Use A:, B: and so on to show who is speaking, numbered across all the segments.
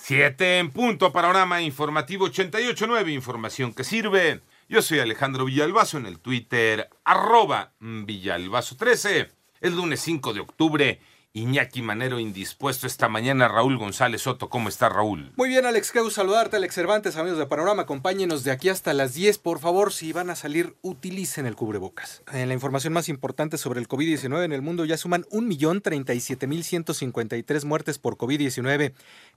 A: Siete en punto. Panorama informativo 88.9. Información que sirve. Yo soy Alejandro Villalbazo en el Twitter arroba Villalbazo13. El lunes 5 de octubre Iñaki Manero indispuesto esta mañana. Raúl González Soto, ¿cómo está Raúl?
B: Muy bien, Alex, qué saludarte, Alex Cervantes, amigos de Panorama. Acompáñenos de aquí hasta las 10, por favor. Si van a salir, utilicen el cubrebocas. En la información más importante sobre el COVID-19 en el mundo ya suman 1.037.153 muertes por COVID-19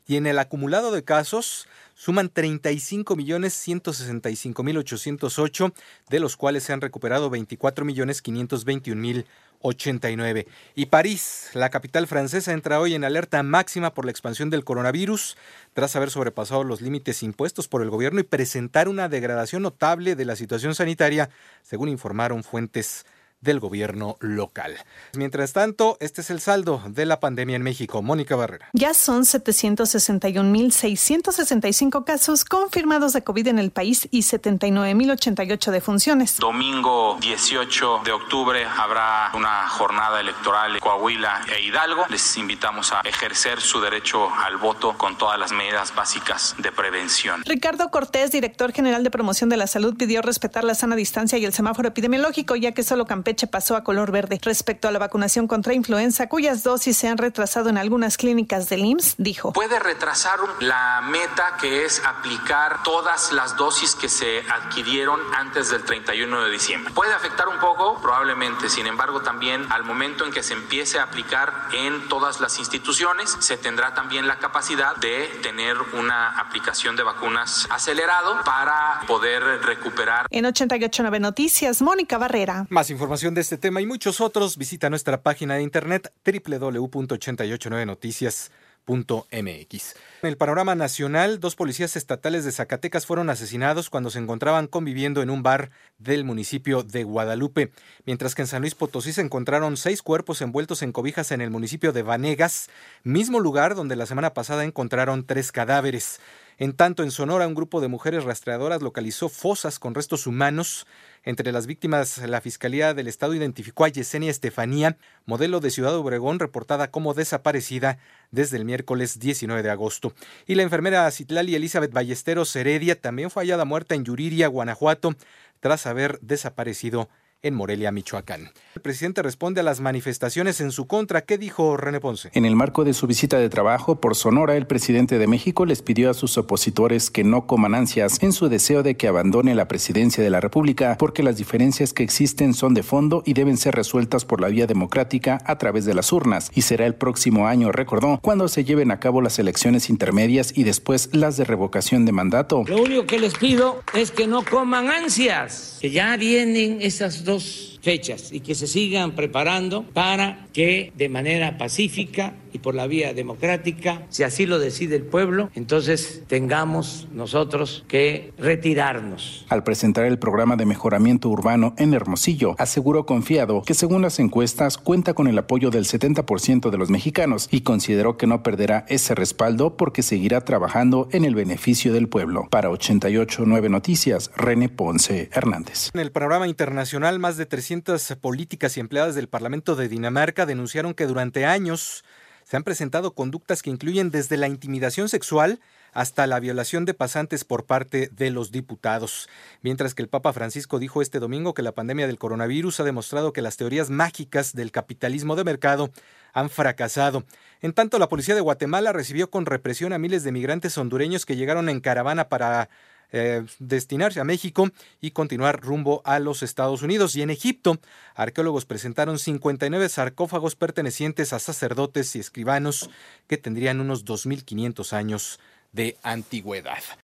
B: y en el acumulado de casos suman 35.165.808, de los cuales se han recuperado 24.521.089. 89. Y París, la capital francesa, entra hoy en alerta máxima por la expansión del coronavirus, tras haber sobrepasado los límites impuestos por el gobierno y presentar una degradación notable de la situación sanitaria, según informaron fuentes del gobierno local. Mientras tanto, este es el saldo de la pandemia en México. Mónica Barrera.
C: Ya son 761.665 casos confirmados de COVID en el país y 79.088 defunciones.
D: Domingo 18 de octubre habrá una jornada electoral en Coahuila e Hidalgo. Les invitamos a ejercer su derecho al voto con todas las medidas básicas de prevención.
C: Ricardo Cortés, director general de promoción de la salud, pidió respetar la sana distancia y el semáforo epidemiológico, ya que solo Campeche pasó a color verde. Respecto a la vacunación contra influenza, cuyas dosis se han retrasado en algunas clínicas del IMSS, dijo.
D: Puede retrasar la meta que es aplicar todas las dosis que se adquirieron antes del 31 de diciembre. Puede afectar un poco, probablemente, sin embargo, también al momento en que se empiece a aplicar en todas las instituciones, se tendrá también la capacidad de tener una aplicación de vacunas acelerado para poder recuperar.
C: En 889 Noticias, Mónica Barrera.
B: Más información de este tema y muchos otros, visita nuestra página de internet www.889noticias.mx. En el panorama nacional, dos policías estatales de Zacatecas fueron asesinados cuando se encontraban conviviendo en un bar del municipio de Guadalupe, mientras que en San Luis Potosí se encontraron seis cuerpos envueltos en cobijas en el municipio de Vanegas, mismo lugar donde la semana pasada encontraron tres cadáveres. En tanto, en Sonora, un grupo de mujeres rastreadoras localizó fosas con restos humanos. Entre las víctimas, la Fiscalía del Estado identificó a Yesenia Estefanía, modelo de Ciudad Obregón, reportada como desaparecida desde el miércoles 19 de agosto. Y la enfermera Citlali Elizabeth Ballesteros Heredia también fue hallada muerta en Yuriria, Guanajuato, tras haber desaparecido en Morelia, Michoacán. El presidente responde a las manifestaciones en su contra. ¿Qué dijo René Ponce?
E: En el marco de su visita de trabajo por Sonora, el presidente de México les pidió a sus opositores que no coman ansias en su deseo de que abandone la presidencia de la República, porque las diferencias que existen son de fondo y deben ser resueltas por la vía democrática a través de las urnas. Y será el próximo año, recordó, cuando se lleven a cabo las elecciones intermedias y después las de revocación de mandato.
F: Lo único que les pido es que no coman ansias, que ya vienen esas dos dos fechas y que se sigan preparando para que de manera pacífica y por la vía democrática, si así lo decide el pueblo, entonces tengamos nosotros que retirarnos.
E: Al presentar el programa de mejoramiento urbano en Hermosillo, aseguró confiado que según las encuestas cuenta con el apoyo del 70% de los mexicanos y consideró que no perderá ese respaldo porque seguirá trabajando en el beneficio del pueblo. Para 889 Noticias, René Ponce Hernández.
B: En el panorama internacional, más de 300 políticas y empleadas del Parlamento de Dinamarca denunciaron que durante años se han presentado conductas que incluyen desde la intimidación sexual hasta la violación de pasantes por parte de los diputados. Mientras que el Papa Francisco dijo este domingo que la pandemia del coronavirus ha demostrado que las teorías mágicas del capitalismo de mercado han fracasado. En tanto, la policía de Guatemala recibió con represión a miles de migrantes hondureños que llegaron en caravana para eh, destinarse a México y continuar rumbo a los Estados Unidos. Y en Egipto, arqueólogos presentaron 59 sarcófagos pertenecientes a sacerdotes y escribanos que tendrían unos 2.500 años de antigüedad.